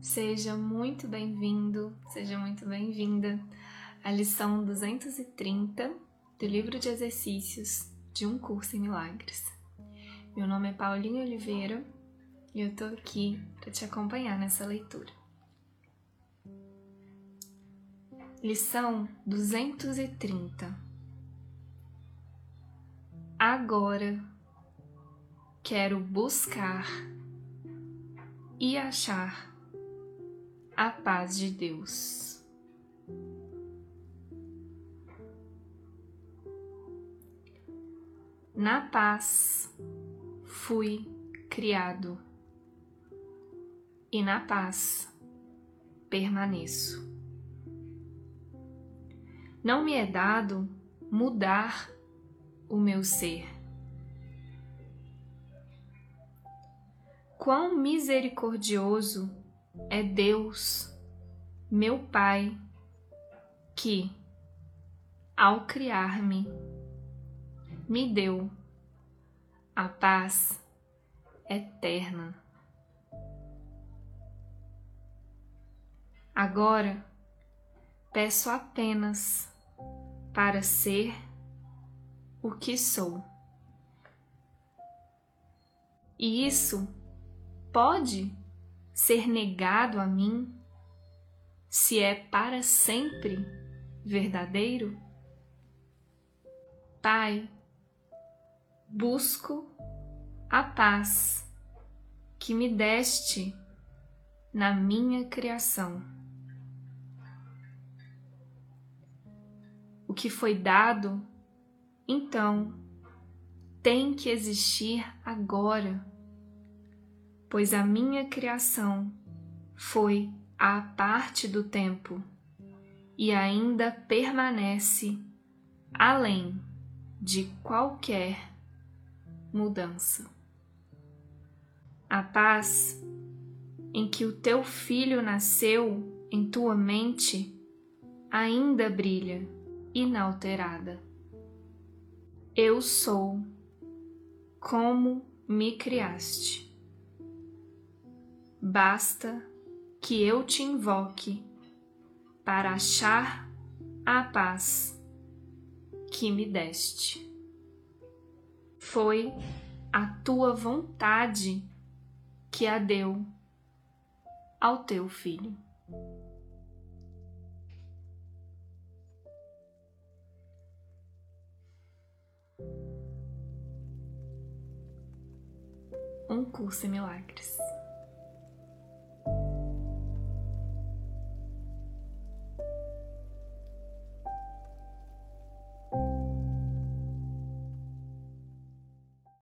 Seja muito bem-vindo, seja muito bem-vinda à lição 230 do livro de exercícios de um curso em milagres. Meu nome é Paulinha Oliveira e eu tô aqui para te acompanhar nessa leitura. Lição 230 Agora quero buscar e achar a paz de Deus. Na paz fui criado e na paz permaneço. Não me é dado mudar o meu ser. Quão misericordioso é Deus, meu Pai, que, ao criar-me, me deu a paz eterna. Agora peço apenas para ser o que sou. E isso pode ser negado a mim se é para sempre verdadeiro? Pai, busco a paz que me deste na minha criação. O que foi dado, então, tem que existir agora pois a minha criação foi a parte do tempo e ainda permanece além de qualquer mudança. A paz em que o teu filho nasceu em tua mente ainda brilha inalterada. Eu sou como me criaste basta que eu te invoque para achar a paz que me deste. Foi a tua vontade que a deu ao teu filho. Um curso em milagres.